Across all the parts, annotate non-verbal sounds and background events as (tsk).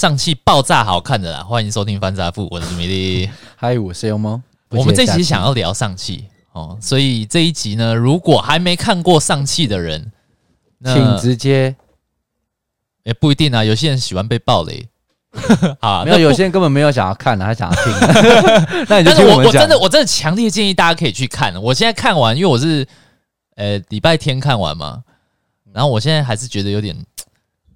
上汽爆炸好看的啦！欢迎收听翻杂富，我是米粒，嗨，我是优猫。我们这期想要聊上汽哦，所以这一集呢，如果还没看过上汽的人，请直接。也不一定啊，有些人喜欢被爆雷。(laughs) 啊，没有，有些人根本没有想要看的，他想要听。(laughs) 那你就听我。我真的，我真的强烈建议大家可以去看。我现在看完，因为我是呃礼拜天看完嘛，然后我现在还是觉得有点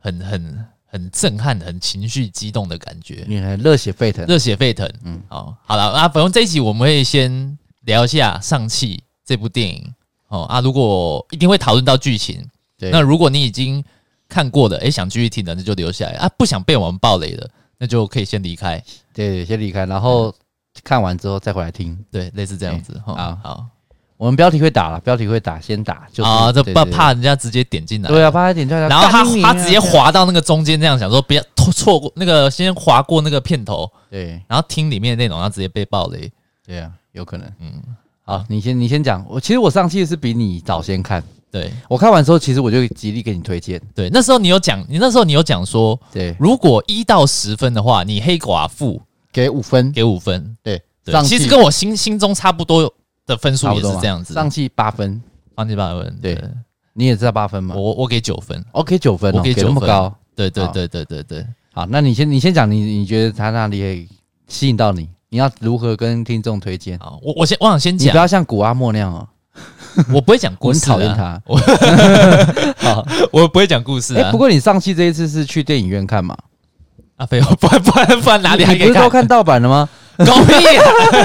很很很震撼、很情绪激动的感觉，你还热血沸腾，热血沸腾。嗯，好，好了啊，反正这一集我们会先聊一下《上汽》这部电影。哦啊，如果一定会讨论到剧情。对，那如果你已经看过的，哎，想继续听的，那就留下来啊！不想被我们暴雷的，那就可以先离开。对，先离开，然后看完之后再回来听。对，类似这样子。好好，我们标题会打了，标题会打，先打。啊，这怕怕人家直接点进来。对啊，怕他点进来。然后他他直接滑到那个中间，这样想说，不要错过那个，先滑过那个片头。对，然后听里面的内容，然后直接被爆雷。对啊，有可能。嗯，好，你先你先讲。我其实我上期是比你早先看。对，我看完之后，其实我就极力给你推荐。对，那时候你有讲，你那时候你有讲说，对，如果一到十分的话，你黑寡妇给五分，给五分。对，对，其实跟我心心中差不多的分数也是这样子。上汽八分，上汽八分。对，你也知道八分吗？我我给九分，OK 九分，我给这么高。对对对对对对。好，那你先你先讲，你你觉得他那里吸引到你？你要如何跟听众推荐？好，我我先我想先讲，你不要像古阿莫那样哦。我不会讲故事，我很讨厌他。(laughs) 好，我不会讲故事啊。不过你上期这一次是去电影院看嘛？啊，废话，不然不然不然哪里还可以看？你不是都看盗版的吗？狗屁！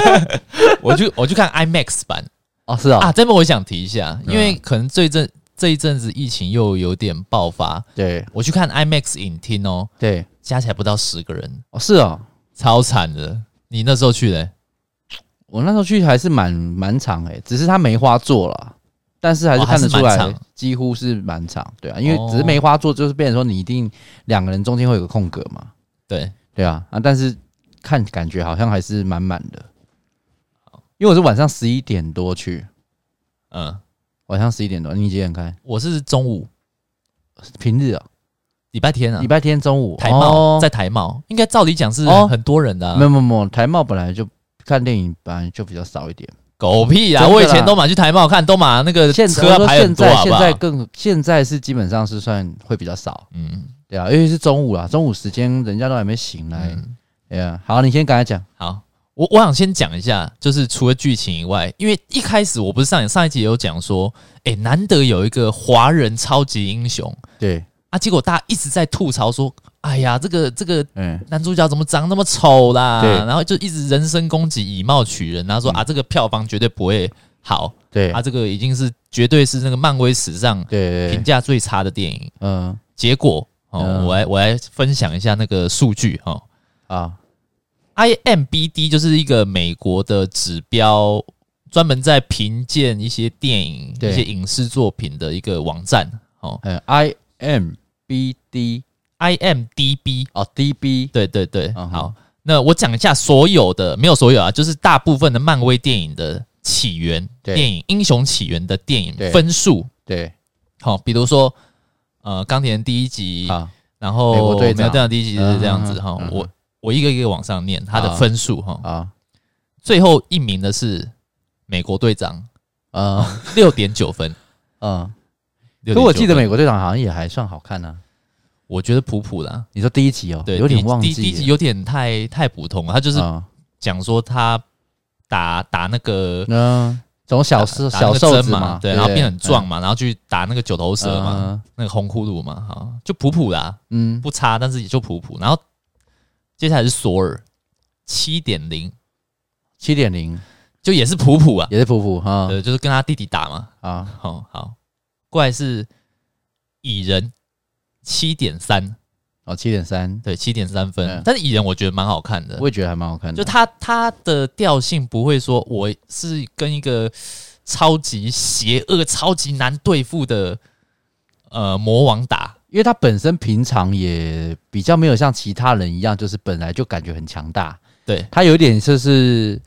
(laughs) 我就我就看 IMAX 版。哦，是哦。啊，这边我想提一下，因为可能这一阵这一阵子疫情又有点爆发。对，我去看 IMAX 影厅哦。对，加起来不到十个人。哦，是哦，超惨的。你那时候去嘞？我那时候去还是蛮蛮长诶，只是他梅花座了，但是还是看得出来几乎是蛮长，对啊，因为只是梅花座就是变成说你一定两个人中间会有个空格嘛，对对啊啊，但是看感觉好像还是满满的，因为我是晚上十一点多去，嗯，晚上十一点多，你几点开？我是中午，平日啊，礼拜天啊，礼拜天中午，台茂在台茂，应该照理讲是很多人的，没有没有没有，台茂本来就。看电影本来就比较少一点，狗屁啊！我以前都买去台茂看，都买那个车排很多，好不好？现在更现在是基本上是算会比较少，嗯，对啊，尤其是中午啊，中午时间人家都还没醒来，对啊。好，你先赶快讲。好，我我想先讲一下，就是除了剧情以外，因为一开始我不是上上一集有讲说，哎，难得有一个华人超级英雄，对啊，结果大家一直在吐槽说。哎呀，这个这个男主角怎么长那么丑啦？对，然后就一直人身攻击，以貌取人，然后说啊，这个票房绝对不会好。对，啊，这个已经是绝对是那个漫威史上评价最差的电影。嗯，结果哦，我来我来分享一下那个数据哈啊，IMBD 就是一个美国的指标，专门在评鉴一些电影、一些影视作品的一个网站。哦，嗯，IMBD。IMDB 哦，DB 对对对，嗯、好，那我讲一下所有的，没有所有啊，就是大部分的漫威电影的起源，对。电影英雄起源的电影分数，对，好，比如说呃，钢铁人第一集，啊、然后美国队长。第一集就是这样子哈，我我一个一个往上念他的分数哈，啊，最后一名的是美国队长，啊，六点九分，(laughs) 嗯，可我记得美国队长好像也还算好看呢、啊。我觉得普普的，你说第一集哦，对，有点忘记，第一集有点太太普通了。他就是讲说他打打那个嗯，从小狮小瘦子嘛，对，然后变很壮嘛，然后去打那个九头蛇嘛，那个红骷髅嘛，哈，就普普的，嗯，不差，但是也就普普。然后接下来是索尔七点零，七点零。就也是普普啊，也是普普哈，对，就是跟他弟弟打嘛，啊，好好，过来是蚁人。七点三。哦，七点三，对，七点三分。嗯、但是蚁人我觉得蛮好看的，我也觉得还蛮好看的。就他他的调性不会说我是跟一个超级邪恶、超级难对付的呃魔王打，因为他本身平常也比较没有像其他人一样，就是本来就感觉很强大。对，他有一点就是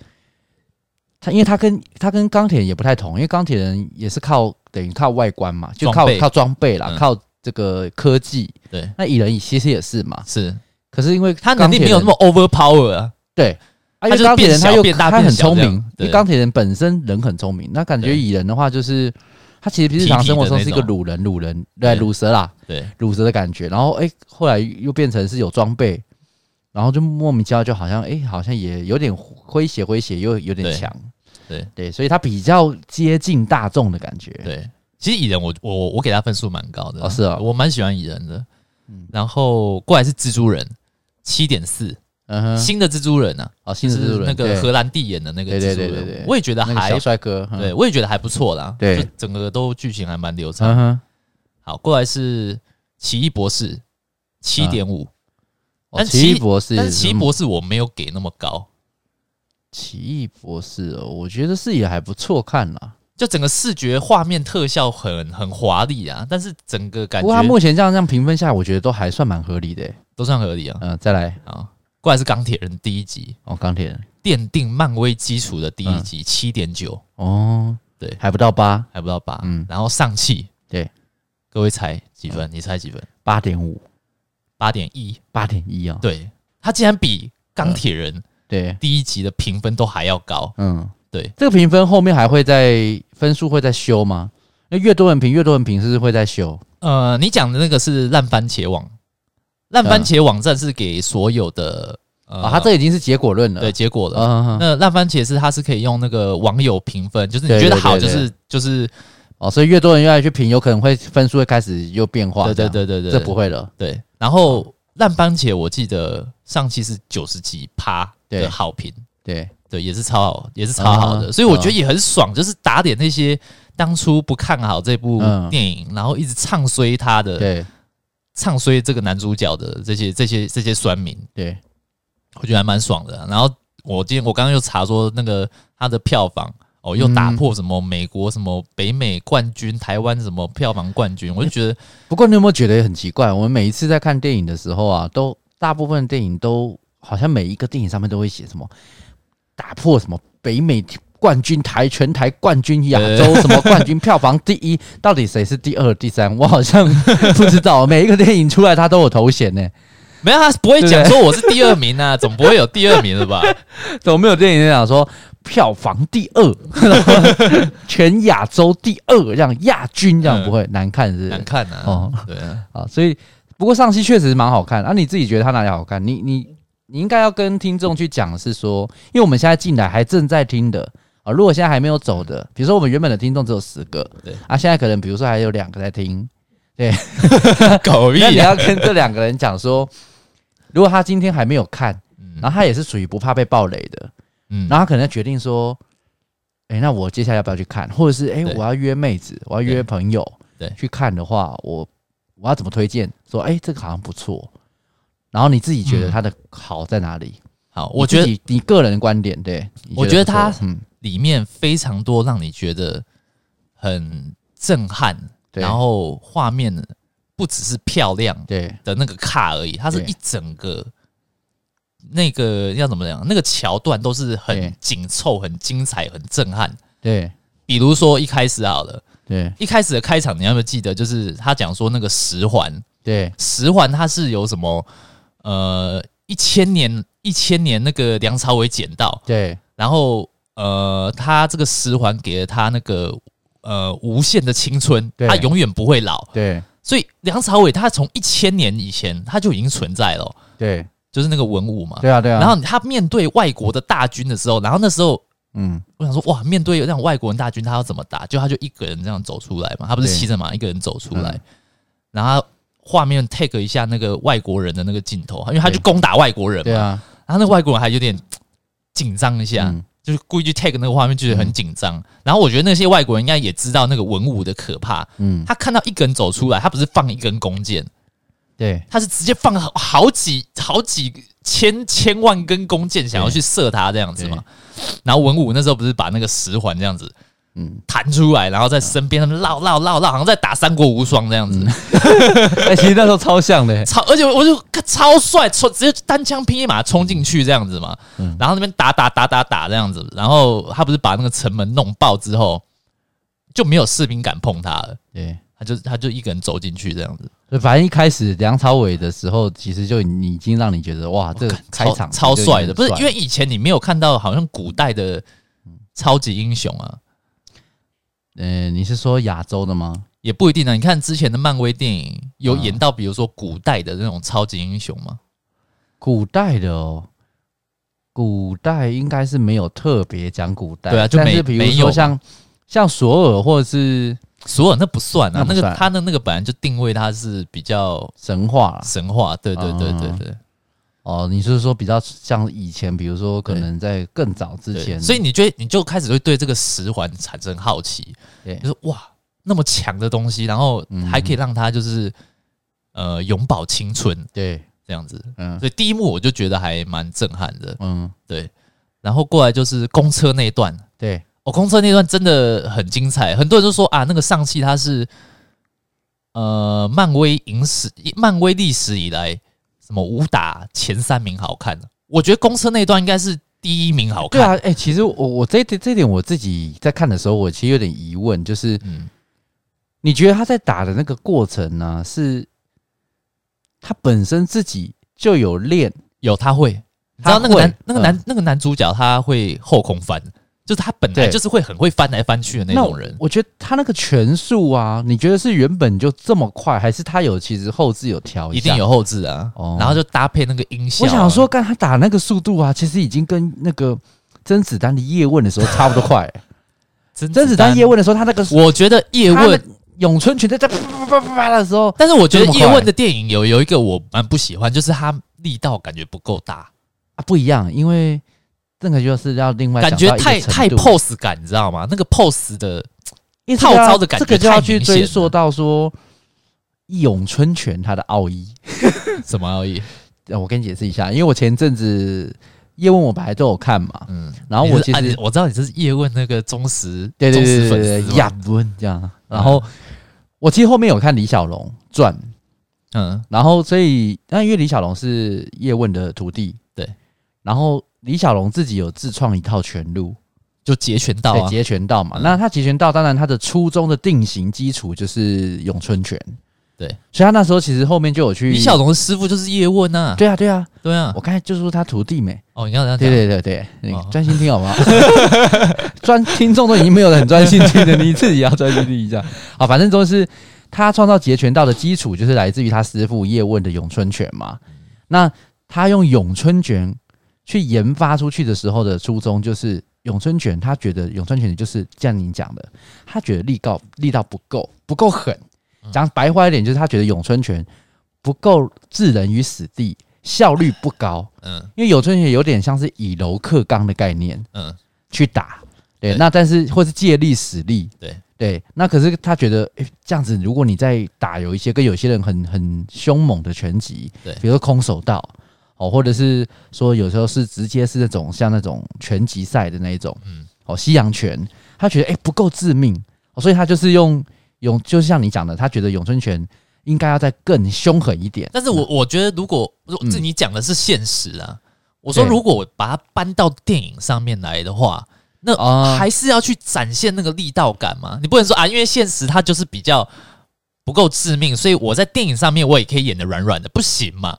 他，因为他跟他跟钢铁人也不太同，因为钢铁人也是靠等于靠外观嘛，就靠靠装备啦，嗯、靠。这个科技，对，那蚁人其实也是嘛，是。可是因为他能力没有那么 overpower 啊，对，他就是变小变大，他很聪明。因为钢铁人本身人很聪明，那感觉蚁人的话就是他其实日常生活中是一个鲁人，鲁人对鲁蛇啦，对。鲁蛇的感觉。然后哎，后来又变成是有装备，然后就莫名其妙就好像哎，好像也有点诙谐诙谐，又有点强。对。对，所以他比较接近大众的感觉。对，其实蚁人我我我给他分数蛮高的，哦是啊，我蛮喜欢蚁人的。嗯，然后过来是蜘蛛人，七点四，新的蜘蛛人啊，哦，新的蜘蛛人，那个荷兰弟演的那个蜘蛛人，对对对对，我也觉得还小帅哥，对我也觉得还不错啦，对，整个都剧情还蛮流畅。好，过来是奇异博士，七点五，但奇异博士，但是奇异博士我没有给那么高。奇异博士哦，我觉得是也还不错看啦，就整个视觉画面特效很很华丽啊，但是整个感觉，不过他目前这样这样评分下来，我觉得都还算蛮合理的，都算合理啊。嗯，再来。啊，过来是钢铁人第一集。哦，钢铁人。奠定漫威基础的第一集，七点九。哦，对，还不到八，还不到八，嗯，然后上气，对，各位猜几分？你猜几分？八点五，八点一，八点一啊，对，他竟然比钢铁人。对，第一集的评分都还要高。嗯，对，这个评分后面还会在分数会在修吗？那越多人评，越多人评，是不是会在修？呃，你讲的那个是烂番茄网，烂番茄网站是给所有的，啊，它这已经是结果论了，对，结果了。那烂番茄是它是可以用那个网友评分，就是你觉得好，就是就是哦，所以越多人越来去评，有可能会分数会开始又变化。对对对对对，这不会了。对，然后烂番茄我记得上期是九十几趴。的好评，对。对，也是超好，也是超好的，所以我觉得也很爽，就是打点那些当初不看好这部电影，然后一直唱衰他的，对，唱衰这个男主角的这些这些这些酸民，对，我觉得还蛮爽的。然后我今天我刚刚又查说，那个他的票房哦，又打破什么美国什么北美冠军，台湾什么票房冠军，我就觉得。不过你有没有觉得很奇怪？我们每一次在看电影的时候啊，都大部分电影都。好像每一个电影上面都会写什么打破什么北美冠军台全台冠军亚洲什么冠军票房第一，到底谁是第二、第三？我好像不知道。每一个电影出来，他都有头衔呢。没有，他不会讲说我是第二名啊，(laughs) 总不会有第二名了吧？怎么没有电影讲说票房第二，(laughs) 全亚洲第二这样亚军这样不会难看是？难看啊！哦，对啊，啊，所以不过上期确实蛮好看啊。你自己觉得他哪里好看？你你。你应该要跟听众去讲，是说，因为我们现在进来还正在听的啊，如果现在还没有走的，比如说我们原本的听众只有十个，对啊，现在可能比如说还有两个在听，对，(laughs) 狗屁，(laughs) 那你要跟这两个人讲说，如果他今天还没有看，然后他也是属于不怕被暴雷的，嗯，然后他可能决定说，哎，那我接下来要不要去看，或者是哎，我要约妹子，我要约朋友，对，去看的话，我我要怎么推荐？说，哎，这个好像不错。然后你自己觉得它的好在哪里？嗯、好，我觉得你，你个人的观点，对，我觉得它里面非常多让你觉得很震撼，然后画面不只是漂亮，对的那个卡而已，它是一整个那个要怎么讲？那个桥段都是很紧凑、很精彩、很震撼。对，比如说一开始好了，对，一开始的开场，你要不要记得？就是他讲说那个十环，对，十环它是有什么？呃，一千年，一千年，那个梁朝伟捡到，对，然后呃，他这个十环给了他那个呃无限的青春，他永远不会老，对，所以梁朝伟他从一千年以前他就已经存在了，对，就是那个文武嘛，对啊对啊，然后他面对外国的大军的时候，然后那时候，嗯，我想说哇，面对那种外国人大军，他要怎么打？就他就一个人这样走出来嘛，他不是骑着马一个人走出来，嗯、然后。画面 take 一下那个外国人的那个镜头，因为他就攻打外国人嘛，对啊，然后那个外国人还有点紧张一下，嗯、就是故意去 take 那个画面，就是很紧张。嗯、然后我觉得那些外国人应该也知道那个文武的可怕，嗯，他看到一个人走出来，他不是放一根弓箭，对，他是直接放好几好几千千万根弓箭，想要去射他这样子嘛。然后文武那时候不是把那个十环这样子。嗯，弹出来，然后在身边绕绕绕绕，好像在打三国无双这样子。(laughs) 哎，其实那时候超像的，超而且我就 (laughs) 超帅，冲直接单枪匹马冲进去这样子嘛。嗯，然后那边打打打打打这样子，然后他不是把那个城门弄爆之后，就没有士兵敢碰他了。对，他就他就一个人走进去这样子。反正一开始梁朝伟的时候，其实就已经让你觉得哇，这个开场超帅的，不是因为以前你没有看到好像古代的超级英雄啊。嗯、呃，你是说亚洲的吗？也不一定啊。你看之前的漫威电影有演到，比如说古代的那种超级英雄吗？古代的哦。古代应该是没有特别讲古代，对啊，就没但是比如说像像索尔或者是索尔，那不算啊，那，那个他的那个本来就定位他是比较神话，神话，对对对对对。哦，你是说比较像以前，比如说可能在更早之前，所以你觉得你就开始会对这个十环产生好奇，对，就是哇，那么强的东西，然后还可以让它就是呃永葆青春，对。这样子，嗯，所以第一幕我就觉得还蛮震撼的，嗯，对。然后过来就是公车那段，对，哦，公车那段真的很精彩。很多人都说啊，那个上汽它是呃漫威影史、漫威历史以来什么武打前三名好看的。我觉得公车那段应该是第一名好看。对啊，哎、欸，其实我我这这这点我自己在看的时候，我其实有点疑问，就是，嗯，你觉得他在打的那个过程呢、啊，是？他本身自己就有练，有他会，你知道那个男那个男那个男主角他会后空翻，就是他本来就是会很会翻来翻去的那种人。我觉得他那个拳速啊，你觉得是原本就这么快，还是他有其实后置有调？一定有后置啊，然后就搭配那个音效。我想说，刚他打那个速度啊，其实已经跟那个甄子丹的叶问的时候差不多快。(laughs) 甄子丹叶问的时候，他那个我觉得叶问。咏春拳在在啪啪啪啪啪的时候，但是我觉得叶问的电影有有一个我蛮不喜欢，就是他力道感觉不够大啊，不一样，因为这个就是要另外感觉太太 pose 感，你知道吗？那个 pose 的套招的感觉，这个就要去追溯到说咏春拳它的奥义，(laughs) 什么奥义？我跟你解释一下，因为我前阵子叶问我本来都有看嘛，嗯，然后我其实我知道你这是叶问那个忠实对对对对对叶问这样，然后。我其实后面有看李小龙传，嗯，然后所以那因为李小龙是叶问的徒弟，对，然后李小龙自己有自创一套拳路，就截拳道啊，截拳道嘛。那他截拳道，当然他的初衷的定型基础就是咏春拳，对，所以他那时候其实后面就有去李小龙的师傅就是叶问呐，对啊，对啊，对啊，我刚才就说他徒弟没哦，你刚才对对对对，你专心听好不好？(laughs) 专听众都已经没有很专心听了，你自己要专心听一下。好，反正都是他创造截拳道的基础，就是来自于他师傅叶问的咏春拳嘛。那他用咏春拳去研发出去的时候的初衷，就是咏春拳，他觉得咏春拳就是像您讲的，他觉得力道力道不够，不够狠。讲白话一点，就是他觉得咏春拳不够置人于死地，效率不高。嗯，因为咏春拳有点像是以柔克刚的概念。嗯，去打。对，那但是或是借力使力，对对，那可是他觉得，哎，这样子，如果你在打有一些跟有些人很很凶猛的拳击，对，比如说空手道，哦，或者是说有时候是直接是那种像那种拳击赛的那一种，嗯，哦，西洋拳，他觉得哎不够致命，所以他就是用用，就是像你讲的，他觉得咏春拳应该要再更凶狠一点。但是我我觉得，如果这你讲的是现实啊，我说如果我把它搬到电影上面来的话。那还是要去展现那个力道感嘛？你不能说啊，因为现实它就是比较不够致命，所以我在电影上面我也可以演的软软的，不行嘛？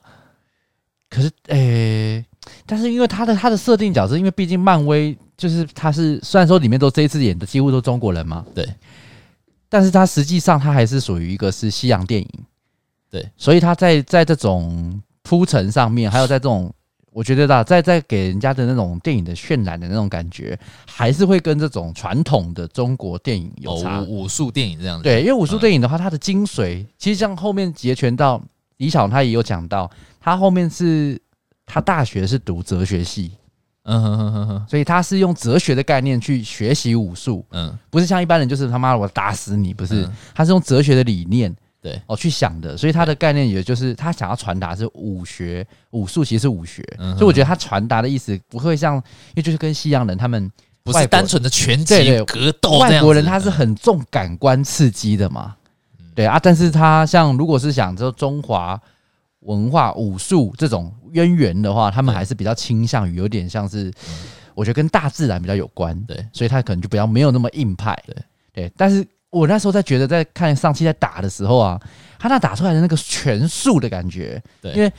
可是，诶、欸，但是因为他的他的设定角色，因为毕竟漫威就是他是虽然说里面都这一次演的几乎都中国人嘛，对，但是他实际上他还是属于一个是西洋电影，对，所以他在在这种铺陈上面，还有在这种。我觉得啦，在在给人家的那种电影的渲染的那种感觉，还是会跟这种传统的中国电影有差。哦、武术电影这样子。对，因为武术电影的话，它的精髓、嗯、其实像后面截拳道，李小龙他也有讲到，他后面是他大学是读哲学系，嗯哼哼哼哼，所以他是用哲学的概念去学习武术，嗯，不是像一般人就是他妈的我打死你，不是，嗯、他是用哲学的理念。对，哦，去想的，所以他的概念也就是他想要传达是武学，武术其实是武学，嗯、所以我觉得他传达的意思不会像，因为就是跟西洋人他们不是单纯的拳击格斗，外国人他是很重感官刺激的嘛，嗯、对啊，但是他像如果是想说中华文化武术这种渊源的话，他们还是比较倾向于有点像是，我觉得跟大自然比较有关，对，所以他可能就比较没有那么硬派，对。对，但是。我那时候在觉得，在看上期在打的时候啊，他那打出来的那个拳速的感觉，对，因为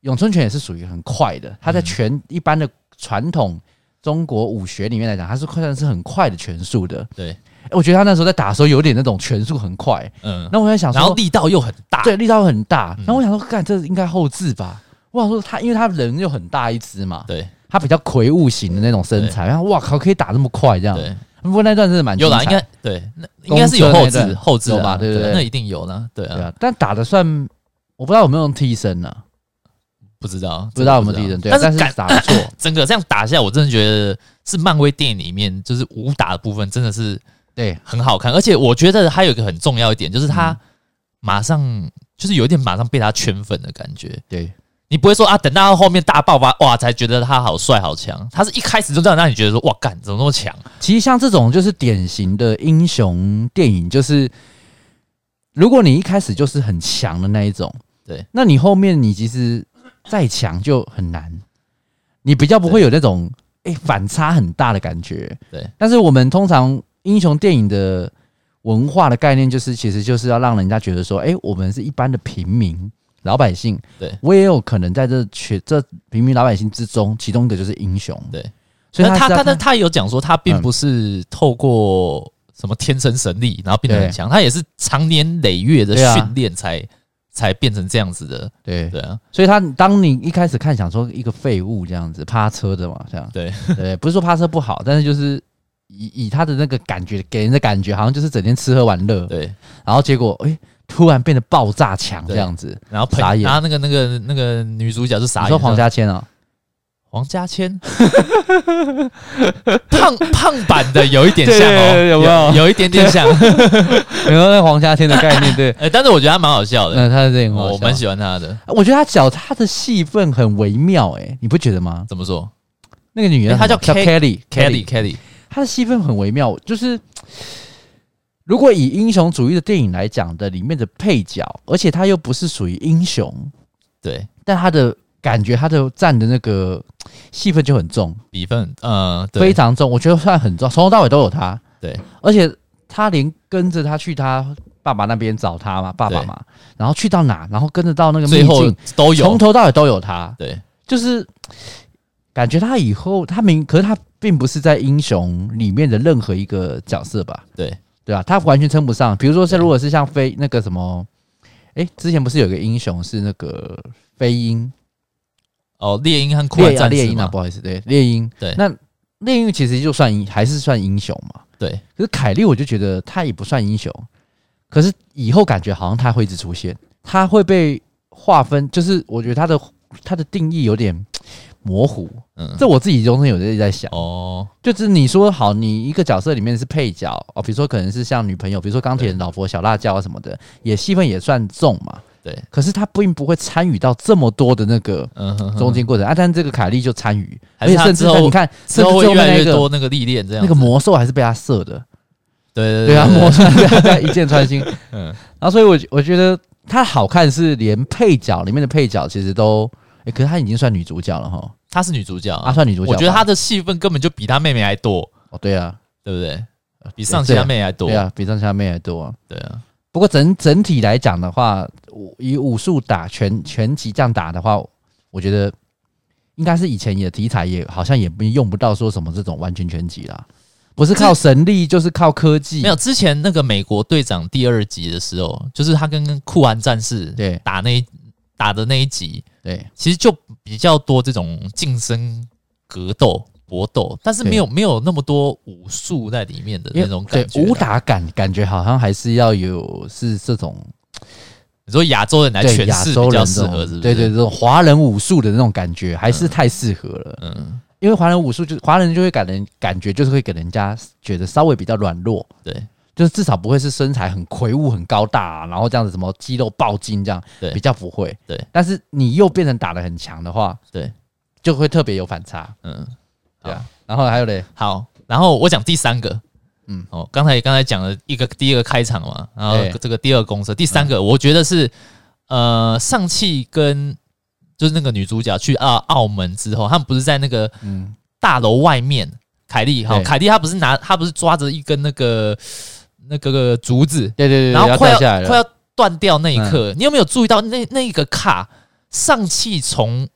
咏春拳也是属于很快的，他在拳一般的传统中国武学里面来讲，他是算是很快的拳术的，对。我觉得他那时候在打的时候有点那种拳速很快，嗯，那我在想说，然后力道又很大，对，力道又很大，然后我想说，干，这应该后置吧？我想说他，因为他人又很大一只嘛，对，他比较魁梧型的那种身材，然后哇靠，可以打这么快这样，对。不过那段真的蛮有啦，应该对，那应该是有后置后制吧，对不对？那一定有啦，对啊。但打的算，我不知道有没有用替身呢？不知道，不知道有没有替身，对，但是打的错。(coughs) 整个这样打下来，我真的觉得是漫威电影里面就是武打的部分真的是。对，很好看，而且我觉得还有一个很重要一点，就是他马上、嗯、就是有一点马上被他圈粉的感觉。对，你不会说啊，等到后面大爆发哇，才觉得他好帅好强。他是一开始就这样让你觉得说哇，干怎么那么强？其实像这种就是典型的英雄电影，就是如果你一开始就是很强的那一种，对，那你后面你其实再强就很难，你比较不会有那种哎反差很大的感觉。对，但是我们通常。英雄电影的文化的概念，就是其实就是要让人家觉得说，哎，我们是一般的平民老百姓，对，我也有可能在这群这平民老百姓之中，其中一个就是英雄，对。所以他他他他有讲说，他并不是透过什么天生神力，然后变得很强，他也是长年累月的训练才才变成这样子的，对对啊。所以他当你一开始看，想说一个废物这样子趴车的嘛，这样。对。对，不是说趴车不好，但是就是。以以他的那个感觉给人的感觉，好像就是整天吃喝玩乐，对。然后结果，哎、欸，突然变得爆炸强这样子，然后傻眼。然后那个那个那个女主角是傻眼。你说黄家千啊？黄家千，(laughs) 胖胖版的有一点像哦，有没有？有，有一点点像。有没有那黄家千的概念？对。(laughs) 哎，但是我觉得他蛮好笑的。嗯，他是这样，我蛮喜欢他的。我觉得他脚他的戏份很微妙，哎，你不觉得吗？怎么说？那个女人，她叫 Kelly，Kelly，Kelly。他的戏份很微妙，就是 (tsk) 如果以英雄主义的电影来讲的里面的配角，而且他又不是属于英雄，对，但他的感觉，他的占的那个 (tsk) 戏份就很重，比分，嗯，非常重，我觉得算很重，从头到尾都有他，对，而且他连跟着他去他爸爸那边找他嘛，爸爸嘛，然后去到哪，然后跟着到那个秘境都有，从头到尾都有他，对，就是感觉他以后他明，可是他。并不是在英雄里面的任何一个角色吧？对对啊，他完全称不上。比如说，像如果是像飞那个什么，哎、欸，之前不是有个英雄是那个飞鹰？哦，猎鹰和酷寒战士猎鹰啊，不好意思，对猎鹰。对，那猎鹰其实就算，还是算英雄嘛？对。可是凯莉，我就觉得他也不算英雄。可是以后感觉好像他会一直出现，他会被划分，就是我觉得他的他的定义有点。模糊，嗯，这我自己中间有在在想。哦，就是你说好，你一个角色里面是配角哦，比如说可能是像女朋友，比如说钢铁人老婆小辣椒啊什么的，也戏份也算重嘛，对。可是他并不会参与到这么多的那个中间过程。啊，但这个凯莉就参与，而且甚至你看之后会越来越多那个历练，这样那个魔兽还是被他射的，对对啊，魔兽被他一箭穿心，(laughs) 嗯，然后所以我我觉得他好看是连配角里面的配角其实都。欸、可是她已经算女主角了哈，她是女主角，她、啊、算女主角。我觉得她的戏份根本就比她妹妹还多哦。对啊，对不对？比上期她妹还多。对啊，比上期她妹还多啊。对啊。不过整整体来讲的话，以武术打拳拳击这样打的话，我觉得应该是以前的题材也好像也不用不到说什么这种完全拳击啦，不是靠神力就是靠科技。没有之前那个美国队长第二集的时候，就是他跟酷寒战士对打那一打的那一集。对，其实就比较多这种近身格斗、搏斗，但是没有没有那么多武术在里面的那种感觉。武打感感觉好像还是要有是这种，你说亚洲人来诠释比较适合，是不是？对对，这种华人武术的那种感觉还是太适合了。嗯，因为华人武术就华人就会给人感觉就是会给人家觉得稍微比较软弱。对。就是至少不会是身材很魁梧、很高大，啊，然后这样子什么肌肉暴筋这样，对，比较不会。对，但是你又变成打的很强的话，对，就会特别有反差。嗯，对啊。然后还有嘞，好，然后我讲第三个。嗯，哦，刚才刚才讲了一个第一个开场嘛，然后这个第二公司，第三个我觉得是呃上汽跟就是那个女主角去澳澳门之后，他们不是在那个大楼外面，凯莉哈，凯莉她不是拿她不是抓着一根那个。那个个竹子，对对对，然后快要，要快要断掉那一刻，嗯、你有没有注意到那那一个卡上气从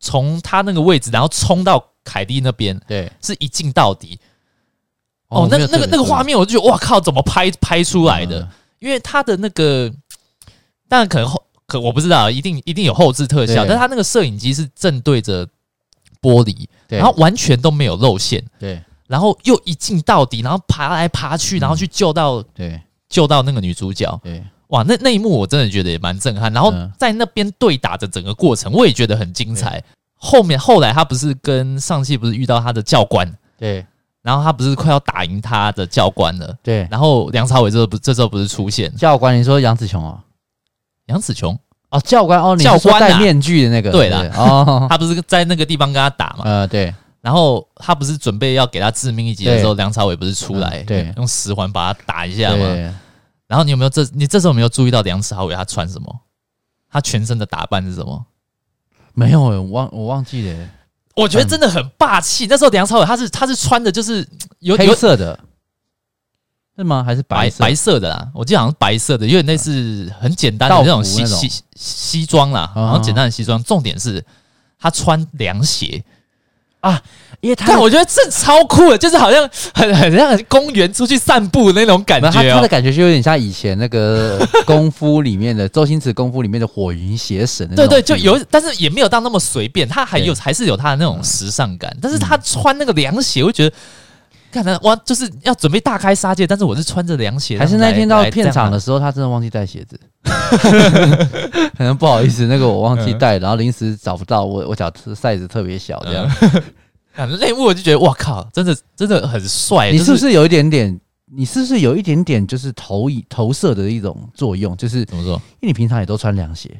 从他那个位置，然后冲到凯蒂那边，对，是一镜到底。哦，那个那个那个画面，我就觉得哇靠，怎么拍拍出来的？嗯、因为他的那个，当然可能后可我不知道，一定一定有后置特效，但他那个摄影机是正对着玻璃，然后完全都没有露馅，对。然后又一镜到底，然后爬来爬去，然后去救到，嗯、对，救到那个女主角。对，哇，那那一幕我真的觉得也蛮震撼。然后在那边对打的整个过程，我也觉得很精彩。后面后来他不是跟上戏不是遇到他的教官，对，然后他不是快要打赢他的教官了，对。然后梁朝伟这不这时候不是出现教官？你说杨紫琼啊，杨紫琼哦，教官哦，教官戴面具的那个，对啦，哦，(laughs) 他不是在那个地方跟他打嘛？呃，对。然后他不是准备要给他致命一击的时候，梁朝伟不是出来，对，用十环把他打一下吗？然后你有没有这你这时候有没有注意到梁朝伟他穿什么？他全身的打扮是什么？没有，我忘我忘记了。我觉得真的很霸气。那时候梁朝伟他是他是穿的就是有黑色的，是吗？还是白白色的啦？我记得好像是白色的，因为那是很简单的那种西西西装啦，然后简单的西装。重点是他穿凉鞋。啊，因为他我觉得这超酷的，就是好像很 (laughs) 很像公园出去散步那种感觉，哦。他的感觉就有点像以前那个功夫里面的 (laughs) 周星驰功夫里面的火云邪神。对对，就有，但是也没有到那么随便，他还有还是有他的那种时尚感。但是他穿那个凉鞋，我觉得看他哇，就是要准备大开杀戒，但是我是穿着凉鞋。还是那天到片场的时候，他真的忘记带鞋子，(laughs) 可能不好意思，那个我忘记带，然后临时找不到，我我脚 size 特别小，这样。看 (laughs) 那一幕，我就觉得哇靠，真的真的很帅。你是不是有一点点？你是不是有一点点就是投影投射的一种作用？就是怎么说？因为你平常也都穿凉鞋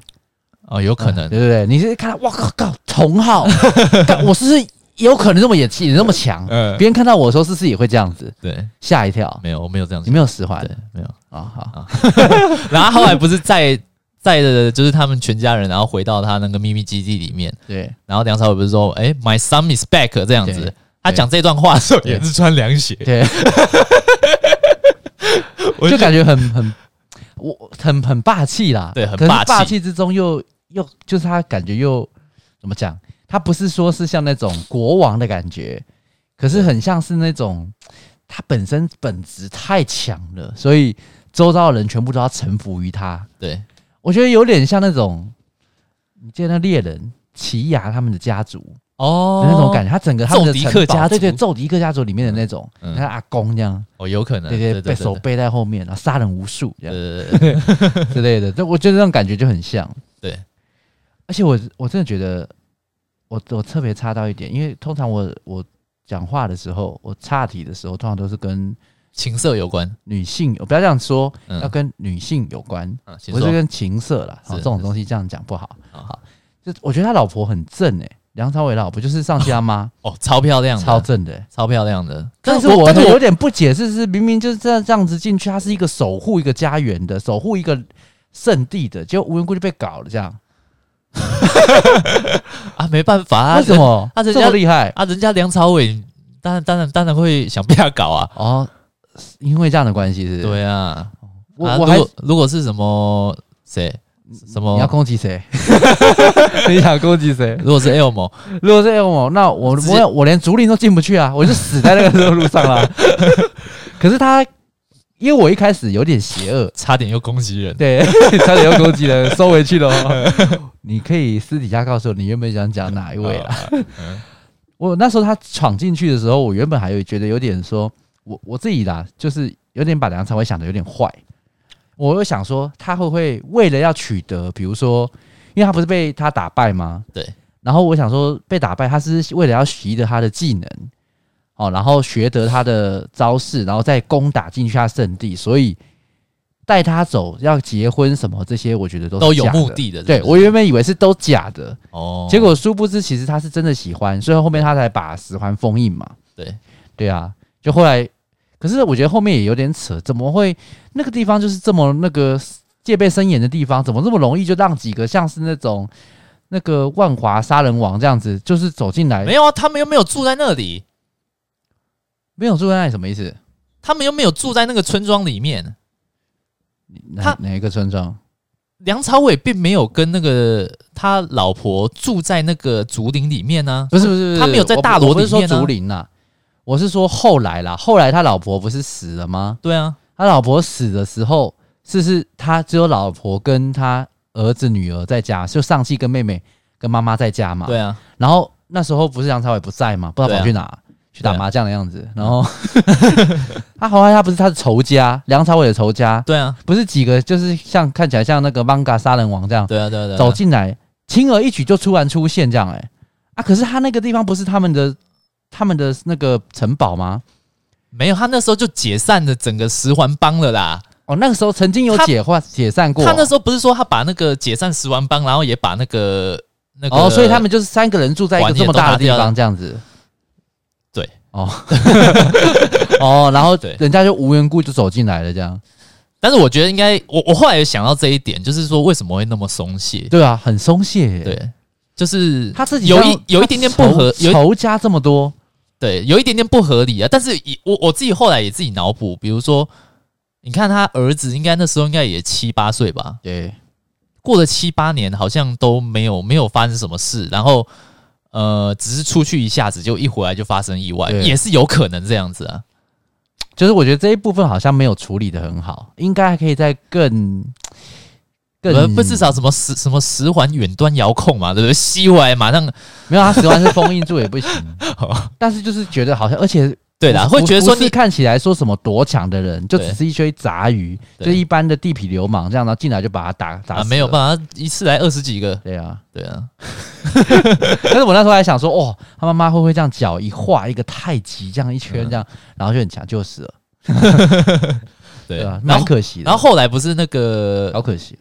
哦，有可能，对不对？你是看到哇靠，靠同号，(laughs) 我是不是有可能这么演技那么强？嗯，别人看到我的时候，是不是也会这样子？对，吓一跳。没有，我没有这样子，你没有使唤，没有啊。好，(laughs) 然后后来不是在。在的就是他们全家人，然后回到他那个秘密基地里面。对，然后梁朝伟不是说：“哎，My son is back。”这样子，他讲这段话的时候也是穿凉鞋。对，(laughs) 我就感觉很很我很很霸气啦。对，很霸气，霸气之中又又就是他感觉又怎么讲？他不是说是像那种国王的感觉，可是很像是那种他本身本质太强了，所以周遭的人全部都要臣服于他。对。我觉得有点像那种，你见那猎人奇犽他们的家族哦，那种感觉。他整个他们的家族，对对，揍敌客家族里面的那种，你看阿公这样哦，有可能对对，被手背在后面，然后杀人无数这样之类的。这我觉得这种感觉就很像。对，而且我我真的觉得，我我特别插到一点，因为通常我我讲话的时候，我岔题的时候，通常都是跟。情色有关，女性我不要这样说，要跟女性有关，不是跟情色啦。这种东西这样讲不好。好，就我觉得他老婆很正诶，梁朝伟老婆就是上戏阿妈哦，超漂亮，超正的，超漂亮的。但是我有点不解，是是明明就是这样这样子进去，他是一个守护一个家园的，守护一个圣地的，结果无缘无故就被搞了这样。(laughs) 啊，没办法，(laughs) 为什么？啊，人家厉害啊，人家梁朝伟当然当然当然会想被他搞啊，哦。因为这样的关系是？对啊，我我还如果是什么谁什么你要攻击谁？(laughs) 你想攻击谁？如果是 Elmo，如果是 Elmo，那我我我连竹林都进不去啊，我就死在那个路上了。可是他，因为我一开始有点邪恶，差点又攻击人，对，(laughs) 差点又攻击人，收回去了。(laughs) 你可以私底下告诉我，你原本想讲哪一位啊？(laughs) 我那时候他闯进去的时候，我原本还有觉得有点说。我我自己啦，就是有点把梁朝伟想的有点坏。我又想说，他会不会为了要取得，比如说，因为他不是被他打败吗？对。然后我想说，被打败，他是为了要习得他的技能，哦，然后学得他的招式，然后再攻打进去他圣地，所以带他走要结婚什么这些，我觉得都是都有目的的。是是？对，我原本以为是都假的哦，结果殊不知，其实他是真的喜欢，所以后面他才把十环封印嘛。对，对啊。就后来，可是我觉得后面也有点扯，怎么会那个地方就是这么那个戒备森严的地方，怎么这么容易就让几个像是那种那个万华杀人王这样子，就是走进来？没有啊，他们又没有住在那里，没有住在那里什么意思？他们又没有住在那个村庄里面。他哪一个村庄？梁朝伟并没有跟那个他老婆住在那个竹林里面呢、啊。不是不是不是，他没有在大罗里面、啊。我不是说竹林呐，我是说后来啦。后来他老婆不是死了吗？对啊，他老婆死的时候，是是他只有老婆跟他儿子女儿在家，就上气跟妹妹跟妈妈在家嘛。对啊，然后那时候不是梁朝伟不在嘛，不知道跑去哪。去打麻将的样子，然后 (laughs) 他好像他不是他的仇家，梁朝伟的仇家，对啊，不是几个就是像看起来像那个 manga 杀人王这样，对啊对啊对，走进来轻而易举就突然出现这样哎、欸，啊可是他那个地方不是他们的他们的那个城堡吗？没有，他那时候就解散了整个十环帮了啦。哦，那个时候曾经有解化解散过，他那时候不是说他把那个解散十环帮，然后也把那个那个哦，所以他们就是三个人住在一个这么大的地方这样子。哦，(laughs) 哦，然后对人家就无缘故就走进来了，这样。但是我觉得应该，我我后来也想到这一点，就是说为什么会那么松懈？对啊，很松懈。对，就是他自己有一有一点点不合，仇家这么多，对，有一点点不合理啊。但是我我自己后来也自己脑补，比如说，你看他儿子应该那时候应该也七八岁吧？对，过了七八年，好像都没有没有发生什么事，然后。呃，只是出去一下子，就一回来就发生意外，也是有可能这样子啊。就是我觉得这一部分好像没有处理的很好，应该还可以再更更不至少什么十什么十环远端遥控嘛，对不对？吸回来马上没有，他十环是封印住也不行。(laughs) 但是就是觉得好像，而且。对的，会觉得说你看起来说什么多强的人，就只是一堆杂鱼，就一般的地痞流氓这样，然后进来就把他打打死。没有办法，一次来二十几个。对啊，对啊。(laughs) 但是我那时候还想说，哦，他妈妈会不会这样脚一画一个太极，这样一圈这样，然后就很强，就死了。(laughs) 对啊，蛮可惜的。然后后来不是那个，好可惜了。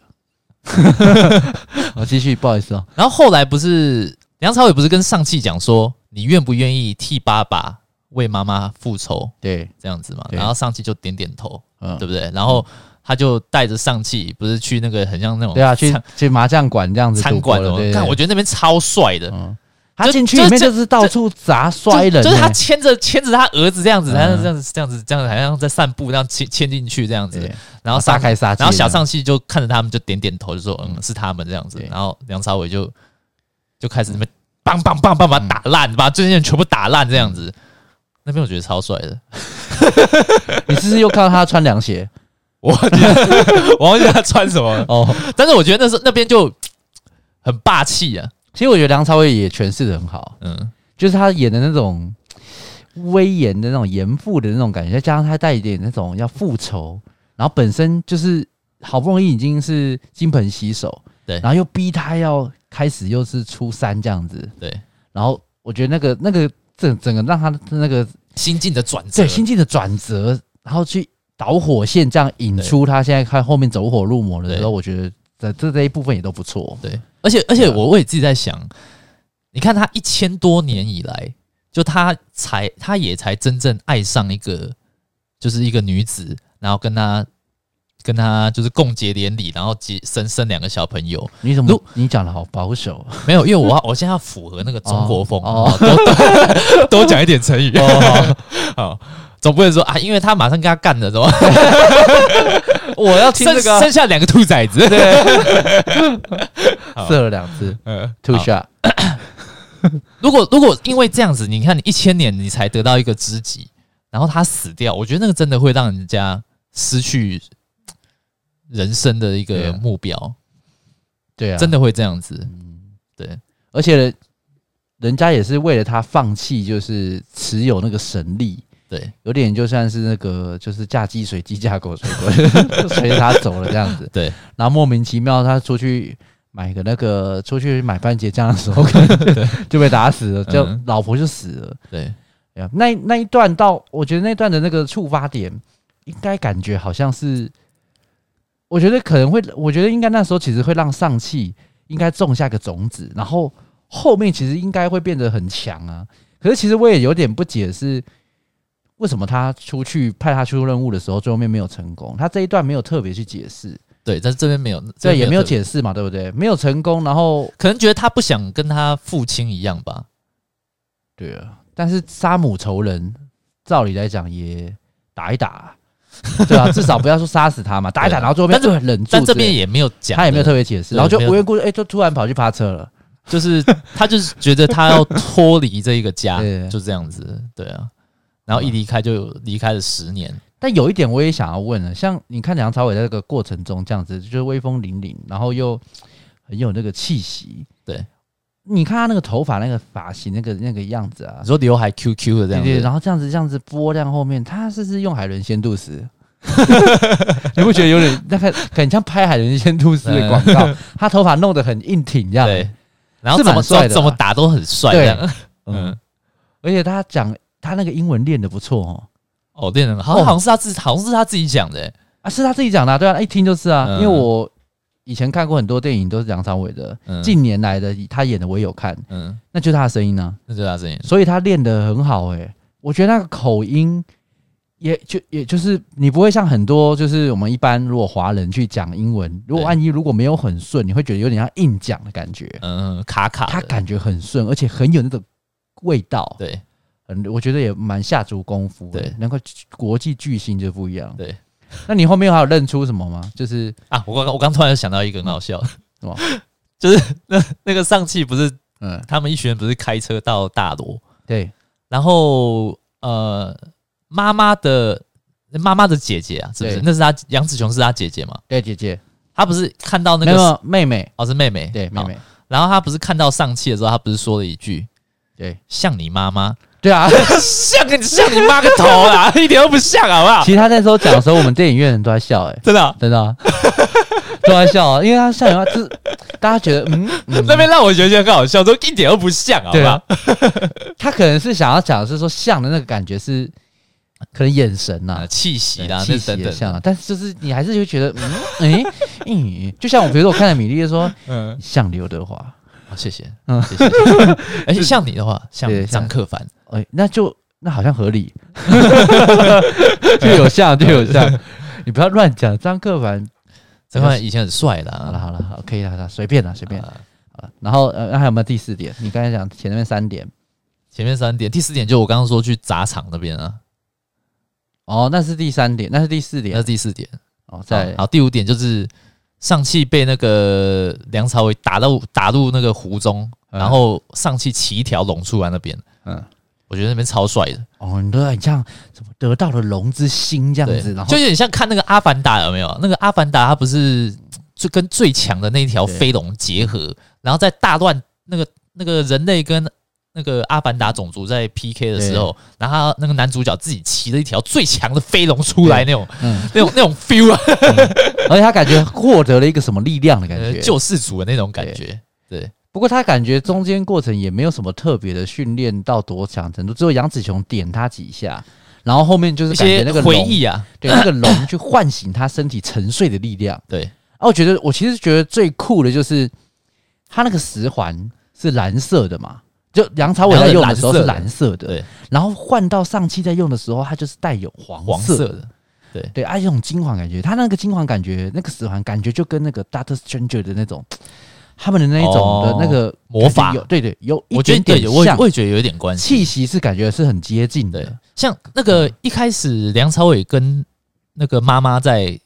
(laughs) 我继续，不好意思哦。然后后来不是梁朝伟不是跟上汽讲说，你愿不愿意替爸爸？为妈妈复仇，对，这样子嘛，然后上气就点点头，嗯，对不对？然后他就带着上气，不是去那个很像那种，对啊，去去麻将馆这样子餐馆哦。看，我觉得那边超帅的，他进去里面就是到处砸摔人，就是他牵着牵着他儿子这样子，他是这样子这样子这样子，好像在散步，这样牵牵进去这样子，然后撒开撒，然后小上气就看着他们就点点头，就说嗯是他们这样子，然后梁朝伟就就开始那边棒棒棒棒把他打烂，把这些人全部打烂这样子。那边我觉得超帅的，(laughs) 你是不是又看到他穿凉鞋？(laughs) 我忘记我忘记他穿什么了哦。但是我觉得那时候那边就很霸气啊。其实我觉得梁朝伟也诠释的很好，嗯，就是他演的那种威严的那种严父的那种感觉，再加上他带一点那种要复仇，然后本身就是好不容易已经是金盆洗手，对，然后又逼他要开始又是初三这样子，对。然后我觉得那个那个。整整个让他的那个心境的转折，对心境的转折，然后去导火线，这样引出他现在看后面走火入魔的时候，我觉得在这这一部分也都不错。对，而且而且我我也自己在想，你看他一千多年以来，就他才他也才真正爱上一个，就是一个女子，然后跟他。跟他就是共结连理，然后结生生两个小朋友。你怎么？你讲的好保守。没有，因为我 (laughs) 我现在要符合那个中国风，哦，(laughs) 多讲一点成语。哦，(laughs) 好，总不能说啊，因为他马上跟他干了，是吧？我要听这个，生下两个兔崽子，对，射了两次，嗯，two shot。(coughs) 如果如果因为这样子，你看你一千年你才得到一个知己，然后他死掉，我觉得那个真的会让人家失去。人生的一个目标，对啊，真的会这样子，嗯，对，而且人家也是为了他放弃，就是持有那个神力，对，有点就算是那个就是嫁鸡随鸡，嫁狗随狗，(laughs) 随着他走了这样子，对，然后莫名其妙他出去买个那个出去买番茄酱的时候，(laughs) 就被打死了，就老婆就死了，对，那那一段到我觉得那段的那个触发点，应该感觉好像是。我觉得可能会，我觉得应该那时候其实会让上气应该种下个种子，然后后面其实应该会变得很强啊。可是其实我也有点不解是为什么他出去派他出任务的时候，最后面没有成功。他这一段没有特别去解释，对，但是这边没有，对也没有解释嘛，对不对？没有成功，然后可能觉得他不想跟他父亲一样吧。对啊，但是杀母仇人，照理来讲也打一打，(laughs) 对啊，至少不要说杀死他嘛，打一打，然后最后面就忍住，但这边也没有讲，他也没有特别解释，然后就无缘故哎，就突然跑去趴车了，就是他就是觉得他要脱离这一个家，就这样子，对啊，然后一离开就离开了十年。但有一点我也想要问了，像你看梁朝伟在这个过程中这样子，就是威风凛凛，然后又很有那个气息。对，你看他那个头发、那个发型、那个那个样子啊，你说刘海 QQ 的这样子，对，对，然后这样子这样子拨，这样后面他是不是用海伦仙度丝？(laughs) 你不觉得有点那个很像拍海伦仙度丝的广告？他头发弄得很硬挺，这样。对，然后怎么帅，怎么打都很帅，这样。嗯，而且他讲他那个英文练得不错哦。哦，练的好。像好像是他自好像是他自己讲的、欸、啊，是他自己讲的、啊，对啊，一听就是啊，嗯、因为我以前看过很多电影都是梁朝伟的，嗯、近年来的他演的我也有看，嗯，那就是他的声音呢、啊，那就是他声音，所以他练得很好哎、欸，我觉得那个口音也就也就是你不会像很多就是我们一般如果华人去讲英文，如果万一如果没有很顺，你会觉得有点像硬讲的感觉，嗯，卡卡，他感觉很顺，而且很有那种味道，对。嗯，我觉得也蛮下足功夫的，对，能够国际巨星就不一样。对，(laughs) 那你后面还有认出什么吗？就是啊，我刚我刚突然想到一个很好笑，(laughs) 什么？就是那那个上汽不是，嗯，他们一群人不是开车到大罗，对，然后呃，妈妈的妈妈的姐姐啊，是不是？那是他杨子琼是他姐姐嘛？对，姐姐，她不是看到那个妹妹哦，是妹妹，对，妹妹。然后她不是看到上汽的时候，她不是说了一句，对，像你妈妈。对啊，像个像你妈个头啊，(laughs) 一点都不像，好不好？其实他那时候讲的时候，我们电影院人都在笑，(laughs) 哎，真的，真 (laughs) 的都在笑啊，因为他像的话，就是大家觉得，嗯，那边让我觉得很好笑，都一点都不像，好吧？他可能是想要讲的是说像的那个感觉是，可能眼神呐、气息啦，气息也像，但是就是你还是就觉得，嗯，哎，嗯，就像我比如说我看到米粒说，嗯，像刘德华，好，谢谢，嗯，谢谢，而且 (laughs) 像你的话，像张克凡。哎、欸，那就那好像合理，(laughs) 就有像就有像，你不要乱讲。张克凡，(laughs) 张克凡以前很帅的。好了好了好，可以了，随便了随便。啊，然后呃，那还有没有第四点？你刚才讲前面三点，前面三点，第四点就我刚刚说去砸场那边啊。哦，那是第三点，那是第四点，那是第四点。哦，在好，第五点就是上气被那个梁朝伟打到打入那个湖中，嗯、然后上气骑一条龙出来那边，嗯。我觉得那边超帅的哦，你都很像什么得到了龙之心这样子，然后就有点像看那个阿凡达有没有？那个阿凡达他不是就跟最强的那一条飞龙结合，然后在大乱那个那个人类跟那个阿凡达种族在 PK 的时候，然后那个男主角自己骑了一条最强的飞龙出来那种，嗯，那种那种 feel 啊，而且他感觉获得了一个什么力量的感觉，救世主的那种感觉，对。不过他感觉中间过程也没有什么特别的训练到多强程度，只有杨紫琼点他几下，然后后面就是感觉那个回忆啊，对那个龙去唤醒他身体沉睡的力量。对，啊，我觉得我其实觉得最酷的就是他那个十环是蓝色的嘛，就梁朝伟在用的时候是蓝色的，对，然后换到上期在用的时候，它就是带有黄色的，对。对，啊，这种金黄感觉，它那个金黄感觉，那个死环感觉就跟那个 Doctor Stranger 的那种。他们的那一种的那个魔法，对对，有我觉得对，我我也觉得有一点关系，气息是感觉是很接近的。像那个一开始梁朝伟跟那个妈妈在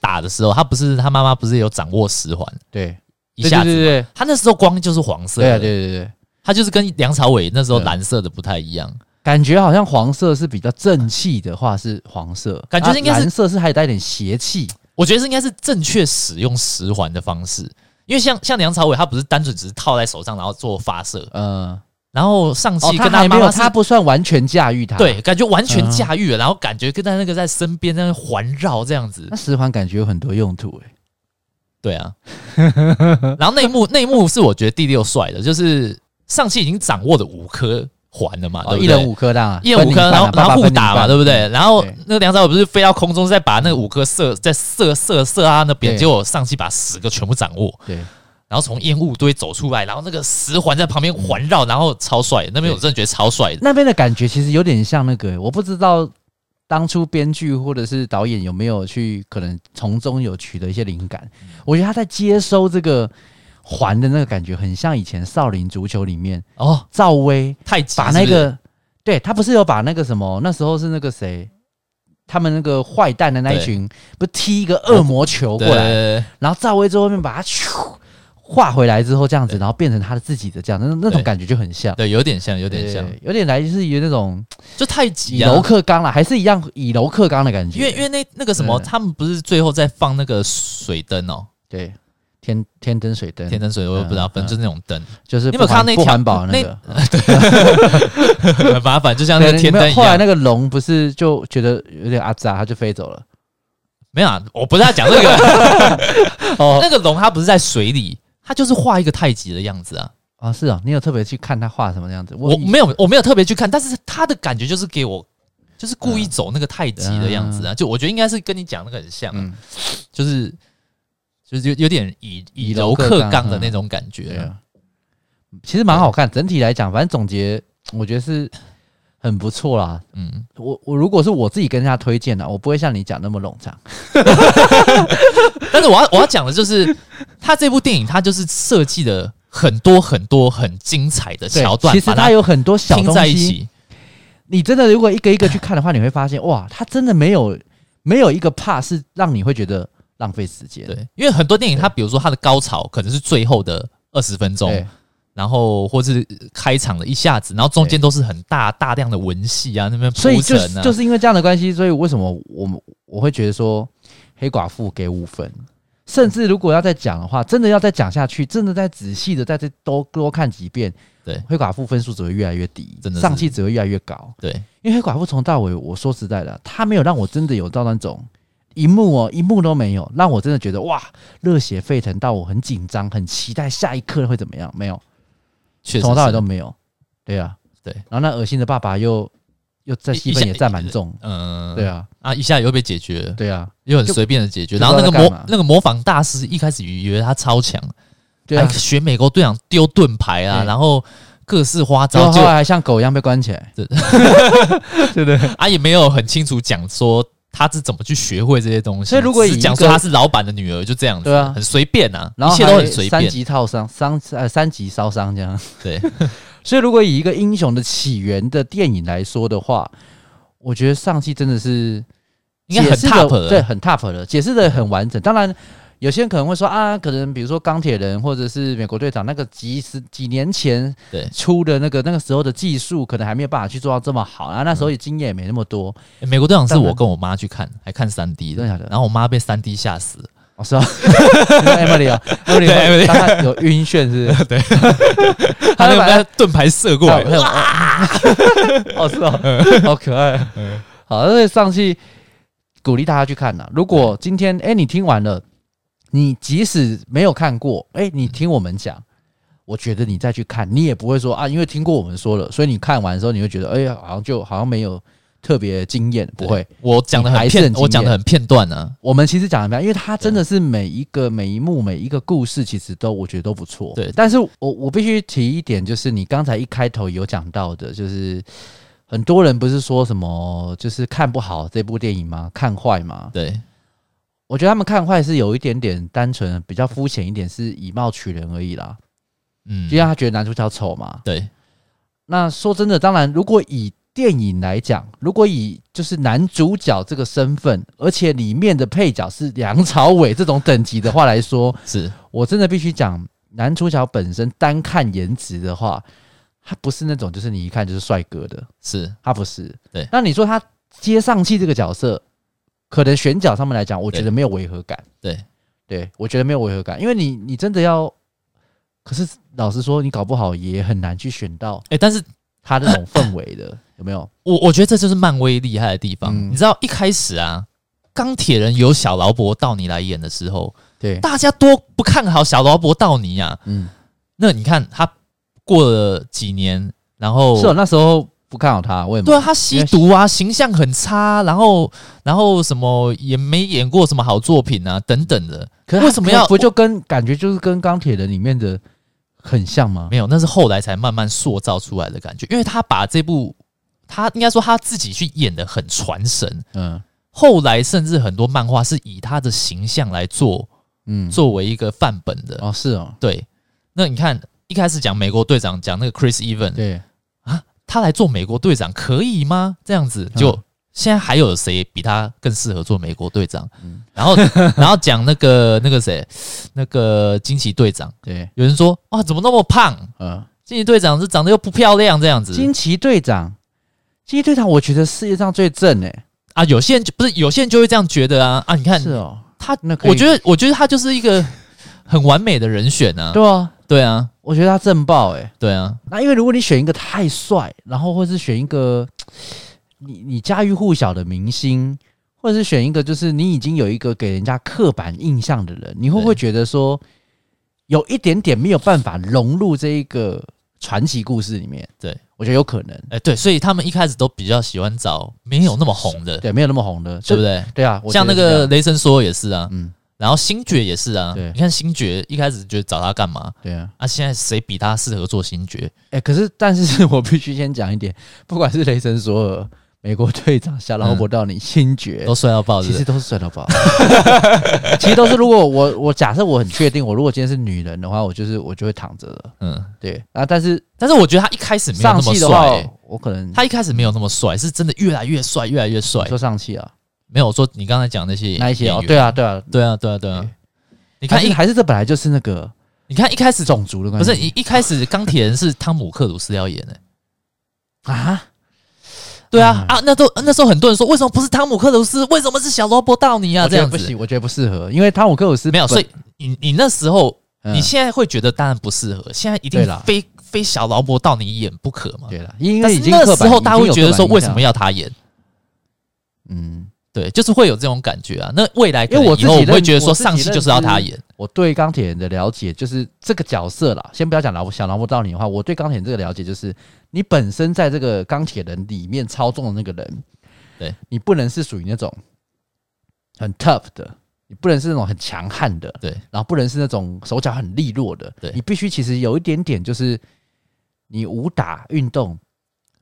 打的时候，他不是他妈妈不是有掌握十环？对，一下子，他那时候光就是黄色，对对对对，他就是跟梁朝伟那时候蓝色的不太一样，感觉好像黄色是比较正气的话是黄色，感觉应该是蓝色是还带点邪气，我觉得是应该是正确使用十环的方式。因为像像梁朝伟，他不是单纯只是套在手上，然后做发射，嗯，然后上气跟他妈妈，他不算完全驾驭他，对，感觉完全驾驭了，然后感觉跟他那个在身边在那环绕这样子，那十环感觉有很多用途诶，对啊，(laughs) 然后那一幕那一幕是我觉得第六帅的，就是上期已经掌握的五颗。环了嘛，一人五颗当一人五颗，然后然后互打嘛，对不对？然后那个梁朝伟不是飞到空中，再把那个五颗射，再射射射啊那边，结果上期把十个全部掌握，对。然后从烟雾堆走出来，然后那个十环在旁边环绕，然后超帅。那边我真的觉得超帅的。那边的感觉其实有点像那个，我不知道当初编剧或者是导演有没有去可能从中有取得一些灵感。我觉得他在接收这个。环的那个感觉很像以前《少林足球》里面哦，赵薇太把那个，对他不是有把那个什么，那时候是那个谁，他们那个坏蛋的那一群，不是踢一个恶魔球过来，然后赵薇在后面把他咻画回来之后，这样子，然后变成他的自己的这样，那那种感觉就很像，对，有点像，有点像，有点来自于那种就太极以柔克刚了，还是一样以柔克刚的感觉。因为因为那那个什么，他们不是最后在放那个水灯哦，对。天天灯水灯，天灯水我也不知道，反正就是那种灯，就是你有没有看到那条环保那个？对，很麻烦，就像那个天灯一样。后来那个龙不是就觉得有点阿杂，他就飞走了。没有啊，我不是在讲那个。(laughs) 哦，那个龙它不是在水里，它就是画一个太极的样子啊。啊，是啊，你有特别去看它画什么样子？我没有，我没有特别去看，但是它的感觉就是给我，就是故意走那个太极的样子啊。就我觉得应该是跟你讲那个很像，就是。就是有有点以以柔克刚的那种感觉，啊，其实蛮好看。整体来讲，反正总结，我觉得是很不错啦。嗯，我我如果是我自己跟人家推荐的，我不会像你讲那么冗长。(laughs) 但是我要我要讲的就是，他这部电影他就是设计的很多很多很精彩的桥段，其实它有很多小东西在一起。你真的如果一个一个去看的话，你会发现哇，它真的没有没有一个 part 是让你会觉得。浪费时间，对，因为很多电影，它比如说它的高潮可能是最后的二十分钟，然后或是开场的一下子，然后中间都是很大大量的文戏啊，那边铺陈啊，所以就，就是因为这样的关系，所以为什么我我会觉得说黑寡妇给五分，甚至如果要再讲的话，真的要再讲下去，真的再仔细的再再多多看几遍，对，黑寡妇分数只会越来越低，真的上气只会越来越高，对，因为黑寡妇从到尾，我说实在的，他没有让我真的有到那种。一幕哦，一幕都没有，让我真的觉得哇，热血沸腾到我很紧张，很期待下一刻会怎么样？没有，从头到尾都没有。对啊，对。然后那恶心的爸爸又又在戏份也占蛮重，嗯，对啊，啊一下又被解决了，对啊，又很随便的解决。然后那个模那个模仿大师一开始以为他超强，对啊，学美国队长丢盾牌啊，然后各式花招，后来还像狗一样被关起来，对。对 (laughs) 对，(laughs) 啊也没有很清楚讲说。他是怎么去学会这些东西？所以如果以讲说他是老板的女儿，就这样子，对啊，很随便啊，然后一切都很随便。三级套伤，伤呃三级烧伤这样。对，(laughs) 所以如果以一个英雄的起源的电影来说的话，我觉得上期真的是应该很 top，对，很 top 的，解释的很完整。当然。有些人可能会说啊，可能比如说钢铁人或者是美国队长那个几十几年前出的那个那个时候的技术，可能还没有办法去做到这么好啊。那时候也经验也没那么多。美国队长是我跟我妈去看，还看三 D 的，然后我妈被三 D 吓死了。哦，是啊，(laughs) Emily 啊，Emily，她有晕眩是不是？(laughs) 对，(laughs) 他那个盾牌射过来，哦，是啊，好可爱。好，所以上去鼓励大家去看呐。如果今天哎，你听完了。你即使没有看过，哎、欸，你听我们讲，我觉得你再去看，你也不会说啊，因为听过我们说了，所以你看完的时候，你会觉得，哎、欸、呀，好像就好像没有特别惊艳，不会。我讲的很片，我讲的很片段呢、啊。我们其实讲的没，因为它真的是每一个每一幕每一个故事，其实都我觉得都不错。对，但是我我必须提一点，就是你刚才一开头有讲到的，就是很多人不是说什么，就是看不好这部电影吗？看坏吗？对。我觉得他们看坏是有一点点单纯，比较肤浅一点，是以貌取人而已啦。嗯，就像他觉得男主角丑嘛。对。那说真的，当然，如果以电影来讲，如果以就是男主角这个身份，而且里面的配角是梁朝伟这种等级的话来说，(laughs) 是我真的必须讲，男主角本身单看颜值的话，他不是那种就是你一看就是帅哥的，是他不是。对。那你说他接上气这个角色？可能选角上面来讲，我觉得没有违和感。对，对我觉得没有违和感，因为你你真的要，可是老实说，你搞不好也很难去选到。哎，但是他那种氛围的 (laughs) 有没有？我我觉得这就是漫威厉害的地方。你知道一开始啊，钢铁人有小劳勃道尼来演的时候，对大家多不看好小劳勃道尼啊。嗯，那你看他过了几年，然后是那时候。不看好他，为什么？对啊，他吸毒啊，形象很差，然后然后什么也没演过什么好作品啊，等等的。可是为什么要不就跟感觉就是跟钢铁人里面的很像吗？没有，那是后来才慢慢塑造出来的感觉。因为他把这部他应该说他自己去演的很传神，嗯，后来甚至很多漫画是以他的形象来做，嗯，作为一个范本的。哦，是哦，对。那你看一开始讲美国队长，讲那个 Chris Evans，对。他来做美国队长可以吗？这样子就现在还有谁比他更适合做美国队长？嗯，然后 (laughs) 然后讲那个那个谁，那个惊奇队长，对，有人说哇，怎么那么胖？嗯，惊奇队长是长得又不漂亮这样子。惊奇队长，惊奇队长，我觉得世界上最正哎啊，有些人就不是有些人就会这样觉得啊。啊，你看是哦，他那我觉得我觉得他就是一个很完美的人选啊，对啊。对啊，我觉得他正爆哎，对啊，那因为如果你选一个太帅，然后或是选一个。(tsk) 你你家喻户晓的明星，或者是选一个就是你已经有一个给人家刻板印象的人，你会不会觉得说有一点点没有办法融入这一个传奇故事里面？对，我觉得有可能。哎，对，所以他们一开始都比较喜欢找没有那么红的，对，没有那么红的，对不对？对啊，像那个雷神说也是啊，嗯，然后星爵也是啊，对，你看星爵一开始觉得找他干嘛？对啊，啊，现在谁比他适合做星爵？哎，可是但是 (laughs) 我必须先讲一点，不管是雷神索尔。美国队长、小劳勃道尼、星爵都帅到爆，其实都是帅到爆。(laughs) 其实都是，如果我我假设我很确定，我如果今天是女人的话，我就是我就会躺着了。嗯，对啊，但是但是我觉得他一开始没有那么帅，我可能他一开始没有那么帅，是真的越来越帅，越来越帅。说上气啊？没有说你刚才讲那些那一些哦，对啊，对啊，对啊，对啊，对啊。你看一，还是这本来就是那个，你看一开始种族的关系，不是一一开始钢铁人是汤姆克鲁斯要演的啊。对啊、嗯、啊，那都那时候很多人说，为什么不是汤姆克鲁斯？为什么是小罗伯道尼啊？这样不行，我觉得不适合，因为汤姆克鲁斯没有。所以你你那时候，嗯、你现在会觉得当然不适合，现在一定非非小罗伯道尼演不可嘛？对了，因为那时候大家会觉得说，为什么要他演？嗯。对，就是会有这种感觉啊。那未来，因为我以后我会觉得说，上戏就是要他演。我对钢铁人的了解就是这个角色啦。先不要讲劳想劳勃道尼的话，我对钢铁人这个了解就是，你本身在这个钢铁人里面操纵的那个人，对你不能是属于那种很 tough 的，你不能是那种很强悍的，对，然后不能是那种手脚很利落的，对，你必须其实有一点点就是你武打运动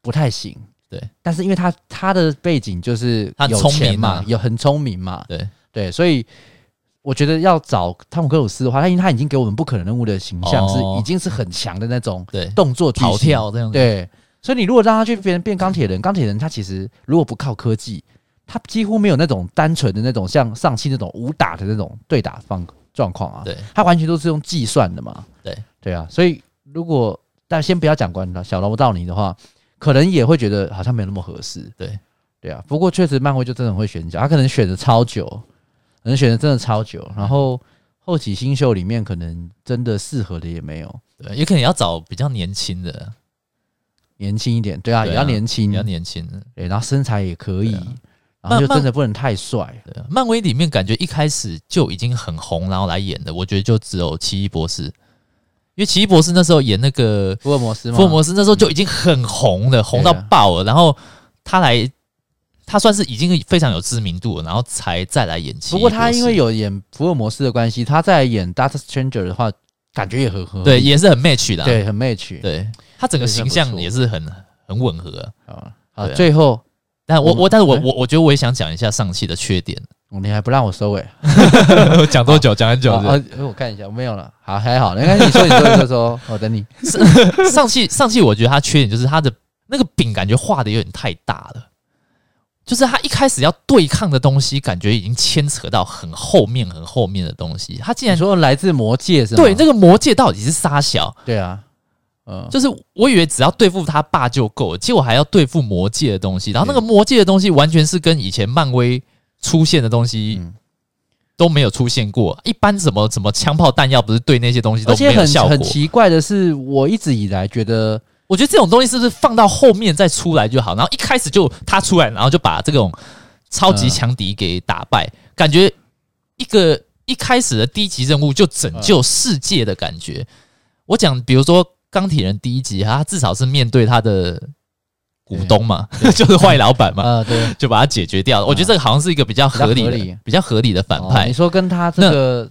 不太行。对，但是因为他他的背景就是他聪明嘛，有很聪明嘛，对。对，所以我觉得要找汤姆克鲁斯的话，他因为他已经给我们不可能任务的形象是已经是很强的那种，对，动作跑跳这样子，对，所以你如果让他去变变钢铁人，钢铁人他其实如果不靠科技，他几乎没有那种单纯的那种像上期那种武打的那种对打方状况啊，对，他完全都是用计算的嘛，对。对啊，所以如果但先不要讲关他小劳勃道尼的话。可能也会觉得好像没有那么合适，对对啊。不过确实，漫威就真的会选角，他可能选的超久，可能选的真的超久。然后后起新秀里面，可能真的适合的也没有，对，也可能要找比较年轻的，年轻一点，对啊，也要年轻，比较年轻的，对，然后身材也可以，然后就真的不能太帅。漫威里面感觉一开始就已经很红，然后来演的，我觉得就只有奇异博士。因为奇异博士那时候演那个福尔摩斯，福尔摩斯那时候就已经很红了，红到爆了。然后他来，他算是已经非常有知名度了，然后才再来演奇异博士。不过他因为有演福尔摩斯的关系，他在演 Doctor Stranger 的话，感觉也很合，对，也是很 match 的，对，很 match。对，他整个形象也是很很吻合啊。好，最后，但我我但是我我我觉得我也想讲一下上汽的缺点。你还不让我收尾？(laughs) 讲多久？讲很久。我看一下，我没有了。好，还好。没关系，你说，你说，你说，说。我 (laughs) 等你。上期，上期，我觉得他缺点就是他的那个饼感觉画的有点太大了。就是他一开始要对抗的东西，感觉已经牵扯到很后面、很后面的东西。他竟然说来自魔界是吗？对，那个魔界到底是杀小？对啊，嗯，就是我以为只要对付他爸就够了，结果还要对付魔界的东西。然后那个魔界的东西完全是跟以前漫威。出现的东西都没有出现过。一般怎么怎么枪炮弹药，不是对那些东西都没有效果。很奇怪的是，我一直以来觉得，我觉得这种东西是不是放到后面再出来就好？然后一开始就他出来，然后就把这种超级强敌给打败，感觉一个一开始的低级任务就拯救世界的感觉。我讲，比如说钢铁人第一集，他至少是面对他的。股东嘛，(laughs) 就是坏老板嘛，啊，(laughs) 对，就把他解决掉了。我觉得这个好像是一个比较合理的、比较合理的反派。你说跟他这个，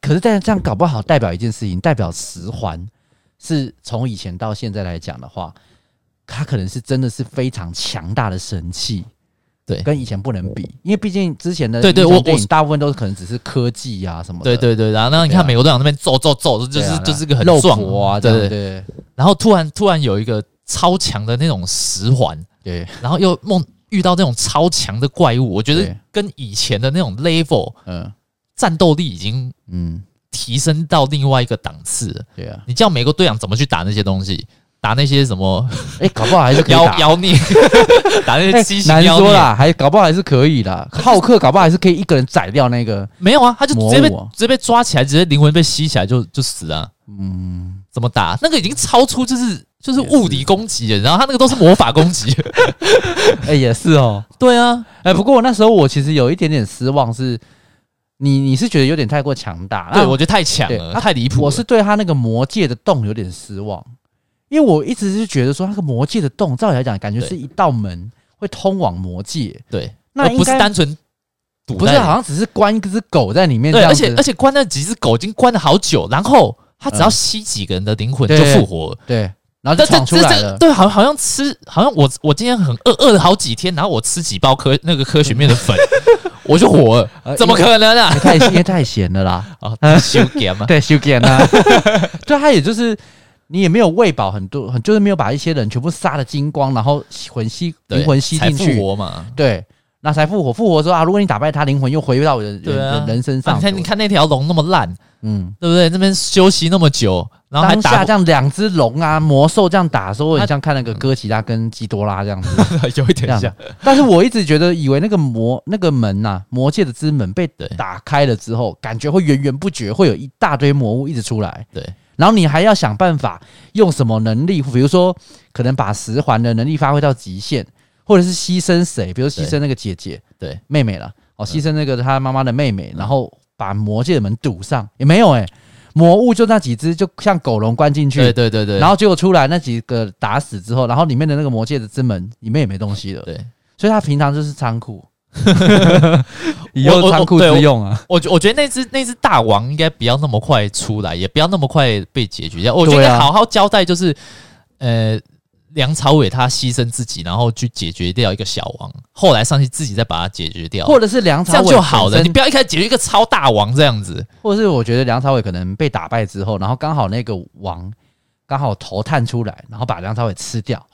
可是但这样搞不好代表一件事情，代表十环是从以前到现在来讲的话，他可能是真的是非常强大的神器，对，跟以前不能比，因为毕竟之前的对对，我我大部分都是可能只是科技呀什么的，对对对。然后那你看美国队长那边揍揍揍，就是就是个很壮啊，对对对。然后突然突然有一个。超强的那种十环，对，然后又梦遇到那种超强的怪物，我觉得跟以前的那种 level，嗯，战斗力已经嗯提升到另外一个档次了。对啊，你叫美国队长怎么去打那些东西？打那些什么？哎、欸，搞不好还是妖妖孽，打那些畸形妖孽啦，还搞不好还是可以的。(laughs) 浩克搞不好还是可以一个人宰掉那个。没有啊，他就直接被直接被抓起来，直接灵魂被吸起来就就死了。嗯，怎么打？那个已经超出就是就是物理攻击了，然后他那个都是魔法攻击。(laughs) 哎、欸，也是哦。对啊。哎、欸，不过那时候我其实有一点点失望是，是你你是觉得有点太过强大？对，我觉得太强了，太离谱。我是对他那个魔界的洞有点失望。因为我一直是觉得说，那个魔界的洞，照理来讲，感觉是一道门会通往魔界。对，那不是单纯堵，不是好像只是关一只狗在里面。对，而且而且关那几只狗已经关了好久，然后他只要吸几个人的灵魂就复活了。对，然后就闯出来了。对，好像好像吃，好像我我今天很饿，饿了好几天，然后我吃几包科那个科学面的粉，(laughs) 我就火了。怎么可能啊？太因为太咸了啦！哦，修咸嘛，对，修咸啊。对，他也就是。你也没有喂饱很多，很就是没有把一些人全部杀的精光，然后魂吸灵魂吸进去，活嘛？对，那才复活。复活之后啊，如果你打败他，灵魂又回到人人、啊、人身上。你看，你看那条龙那么烂，嗯，对不对？这边休息那么久，然后还打下这样两只龙啊，魔兽这样打的时候，很像看那个哥吉拉跟基多拉这样子，(laughs) 有一点像。但是我一直觉得，以为那个魔那个门呐、啊，魔界的之门被打开了之后，感觉会源源不绝，会有一大堆魔物一直出来。对。然后你还要想办法用什么能力，比如说可能把十环的能力发挥到极限，或者是牺牲谁，比如牺牲那个姐姐，对，对妹妹了，哦，牺牲那个他妈妈的妹妹，然后把魔界的门堵上，也没有诶、欸，魔物就那几只，就像狗笼关进去，对对对对，然后结果出来那几个打死之后，然后里面的那个魔界的之门里面也没东西了，对，所以他平常就是仓库。(laughs) 以后仓库之用啊！我我觉得那只那只大王应该不要那么快出来，也不要那么快被解决掉。我觉得好好交代，就是呃，梁朝伟他牺牲自己，然后去解决掉一个小王，后来上去自己再把它解决掉，或者是梁朝伟这样就好了。你不要一开始解决一个超大王这样子，或者是我觉得梁朝伟可能被打败之后，然后刚好那个王刚好头探出来，然后把梁朝伟吃掉。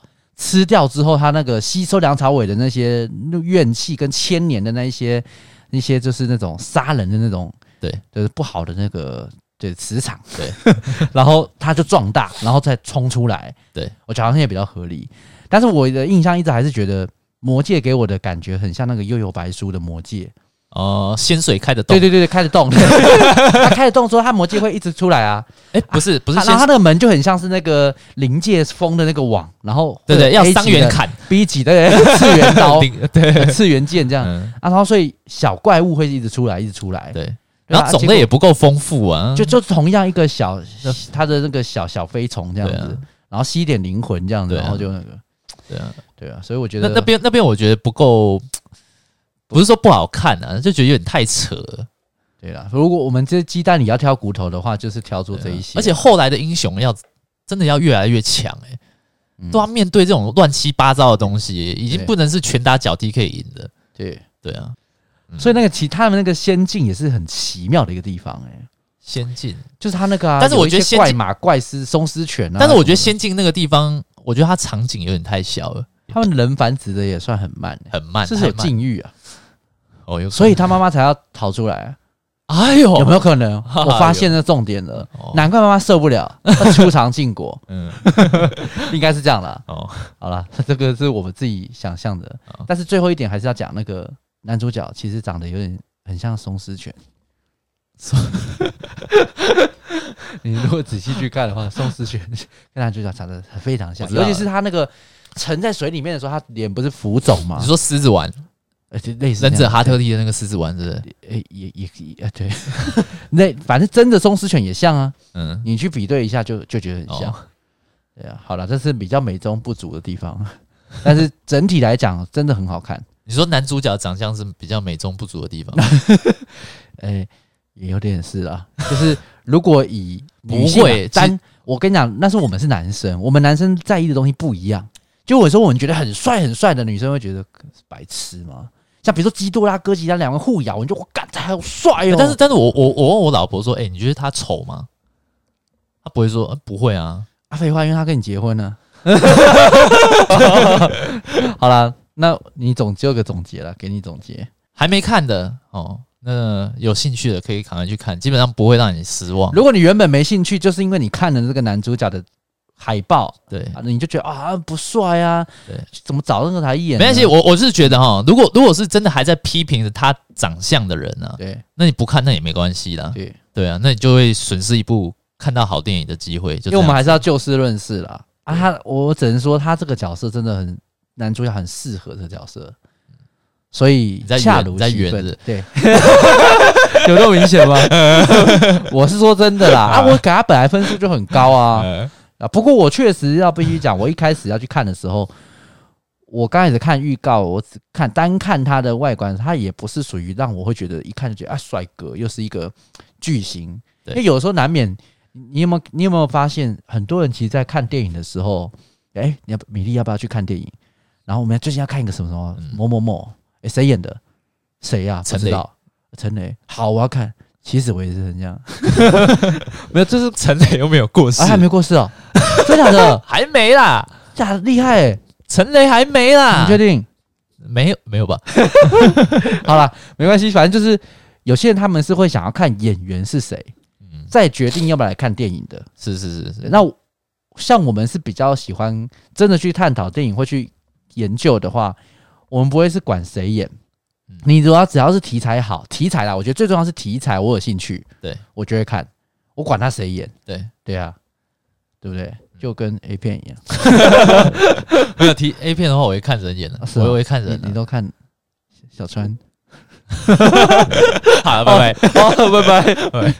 吃掉之后，他那个吸收梁朝伟的那些怨气跟千年的那一些那些，就是那种杀人的那种，对，就是不好的那个对磁场，对，(laughs) 然后它就壮大，然后再冲出来，对，我觉得好像也比较合理。但是我的印象一直还是觉得魔界给我的感觉很像那个幽游白书的魔界。哦，仙水开的洞，对对对对，开的洞，(laughs) 它开的洞说它魔界会一直出来啊，哎，不是不是，然后他那个门就很像是那个灵界封的那个网，然后对对，要三元砍，B 级的次元刀，(laughs) 对，次元剑这样。啊，然后所以小怪物会一直出来，一直出来，对，然后种类也不够丰富啊，就就同样一个小 (laughs) 它的那个小小飞虫这样子，然后吸一点灵魂这样子，然后就那个，对啊。对啊，所以我觉得那那边那边我觉得不够。不是说不好看啊，就觉得有点太扯了。对啦，如果我们这鸡蛋里要挑骨头的话，就是挑出这一些。而且后来的英雄要真的要越来越强诶、欸。嗯、都要面对这种乱七八糟的东西，已经不能是拳打脚踢可以赢的。对。对啊，所以那个其他的那个仙境也是很奇妙的一个地方哎、欸、仙境。就是他那个、啊，但是我觉得怪马怪狮松狮犬啊，但是我觉得仙境那个地方，我觉得它场景有点太小了，他们人繁殖的也算很慢、欸，很慢，这是有禁欲啊。哦，所以他妈妈才要逃出来。哎呦，有没有可能？(laughs) 我发现这重点了，难怪妈妈受不了，出藏禁果。(laughs) 嗯，(laughs) 应该是这样啦。哦，好了，这个是我们自己想象的。但是最后一点还是要讲那个男主角，其实长得有点很像松狮犬。(laughs) 你如果仔细去看的话，松狮犬跟男主角长得非常像，尤其是他那个沉在水里面的时候，他脸不是浮肿吗？你说狮子丸？而且类似忍者哈特利的那个狮子丸，是不是？诶，也也也，对，(laughs) 那反正真的松狮犬也像啊。嗯，你去比对一下就，就就觉得很像。对啊，好了，这是比较美中不足的地方，(laughs) 但是整体来讲真的很好看。你说男主角长相是比较美中不足的地方？(laughs) 哎，也有点是啊。就是如果以女性不会但，我跟你讲，那是我们是男生，我们男生在意的东西不一样。就有时候我们觉得很帅很帅的女生会觉得是白痴吗？像比如说基多拉、哥吉拉两个互咬，你就我干，他好帅哦！但是，但是我我我问我老婆说，哎、欸，你觉得他丑吗？他不会说，不会啊。啊，废话，因为他跟你结婚呢。(laughs) (laughs) 好了，那你总结个总结了，给你总结。还没看的哦，那有兴趣的可以赶快去看，基本上不会让你失望。如果你原本没兴趣，就是因为你看了这个男主角的海报，对啊，你就觉得啊不帅啊，对，怎么找那个台演？没关系，我我是觉得哈，如果如果是真的还在批评着他长相的人呢，对，那你不看那也没关系啦，对对啊，那你就会损失一部看到好电影的机会。就因为我们还是要就事论事啦。啊，他我只能说他这个角色真的很。男主角很适合这个角色，所以恰如其分。对，(laughs) 有那么明显吗？(laughs) 我是说真的啦。啊，我给他本来分数就很高啊。(laughs) 啊，不过我确实要必须讲，我一开始要去看的时候，我刚开始看预告，我只看单看他的外观，他也不是属于让我会觉得一看就觉得啊帅哥，又是一个巨星。因为有时候难免，你有没有你有没有发现，很多人其实，在看电影的时候，哎，你要米粒要不要去看电影？然后我们最近要看一个什么什么某某某，诶，谁演的？谁呀？不知道。陈雷。好，我要看。其实我也是这样。(laughs) 没有，就是陈雷又没有过世，啊还没过世哦。真的假的？(laughs) 还没啦。假的厉害诶，陈雷还没啦。你确定？没有，没有吧？(laughs) 好了，没关系，反正就是有些人他们是会想要看演员是谁，再决定要不要来看电影的。是是是是。那像我们是比较喜欢真的去探讨电影，会去。研究的话，我们不会是管谁演，你主要只要是题材好，题材啦，我觉得最重要是题材，我有兴趣，对。我就会看，我管他谁演，对。对啊，对不对？就跟 A 片一样，(laughs) 没有提 A 片的话，我会看人演的，我会看人，你都看小川，(laughs) 好了，拜。拜，好，拜。拜，拜。